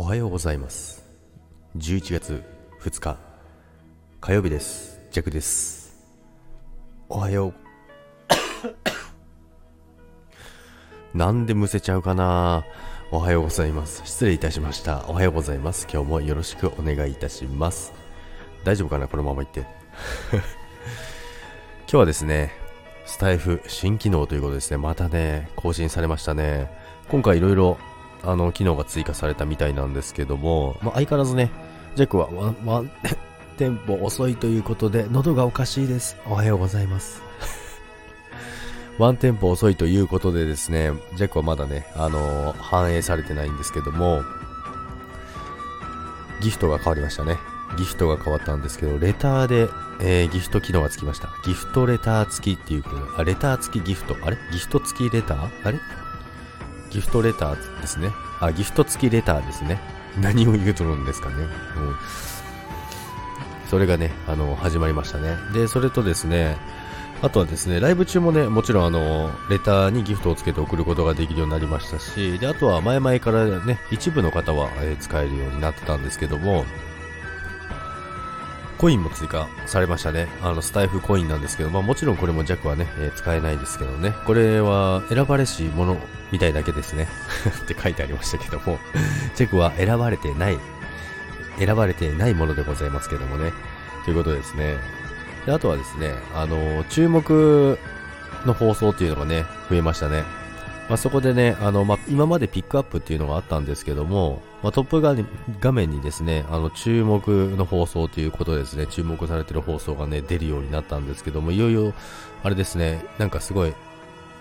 おはようございます。11月2日火曜日です。ジャクです。おはよう。なんでむせちゃうかな。おはようございます。失礼いたしました。おはようございます。今日もよろしくお願いいたします。大丈夫かなこのまま言って。今日はですねスタイフ新機能ということですね。またね更新されましたね。今回いろいろあの機能が追加されたみたいなんですけども、まあ、相変わらずねジャックはワンワンテンポ遅いということで喉がおかしいです。おはようございます。ワンテンポ遅いということでですね、ジャックはまだね、あのー、反映されてないんですけども、ギフトが変わりましたね。ギフトが変わったんですけど、レターで、えー、ギフト機能がつきました。ギフトレター付きっていうことで、あ、レター付きギフト。あれ？ギフト付きレター？あれ？ギフトレターですね。あ、ギフト付きレターですね。何を言うとるんですかね。うん。それがね、あの、始まりましたね。で、それとですね、あとはですね、ライブ中もね、もちろんあの、レターにギフトをつけて送ることができるようになりましたし、で、あとは前々からね、一部の方は、えー、使えるようになってたんですけども、コインも追加されましたね。あの、スタイフコインなんですけど、まあもちろんこれも弱はね、えー、使えないですけどね。これは選ばれし者みたいだけですね。って書いてありましたけども、ジェクは選ばれてない、選ばれてないものでございますけどもね。ということですね。で、あとはですね、あの、注目の放送っていうのがね、増えましたね。まあ、そこでね、あの、まあ、今までピックアップっていうのがあったんですけども、まあ、トップ画面にですね、あの、注目の放送ということですね、注目されてる放送がね、出るようになったんですけども、いよいよ、あれですね、なんかすごい、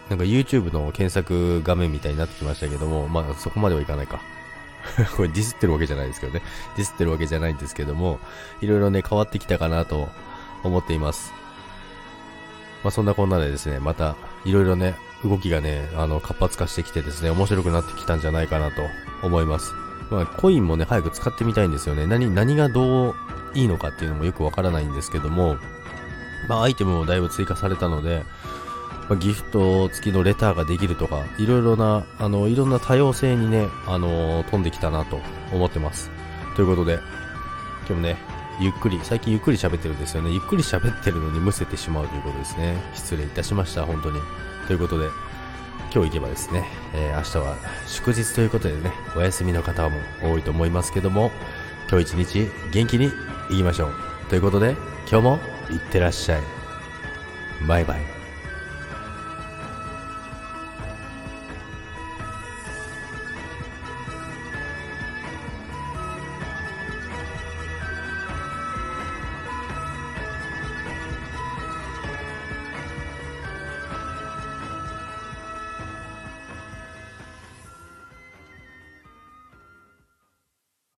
なんか YouTube の検索画面みたいになってきましたけども、まあ、そこまではいかないか。これディスってるわけじゃないですけどね。ディスってるわけじゃないんですけども、いろいろね、変わってきたかなと思っています。まあ、そんなこんなでですね、また、いろいろね、動きがね、あの、活発化してきてですね、面白くなってきたんじゃないかなと思います。まあ、コインもね、早く使ってみたいんですよね。何、何がどういいのかっていうのもよくわからないんですけども、まあ、アイテムもだいぶ追加されたので、まあ、ギフト付きのレターができるとか、いろいろな、あの、いろんな多様性にね、あの、飛んできたなと思ってます。ということで、今日もね、ゆっくり、最近ゆっくり喋ってるんですよね。ゆっくり喋ってるのにむせてしまうということですね。失礼いたしました、本当に。ということで、今日行けばですね、えー、明日は祝日ということでね、お休みの方も多いと思いますけども、今日一日元気に行きましょう。ということで、今日もいってらっしゃい。バイバイ。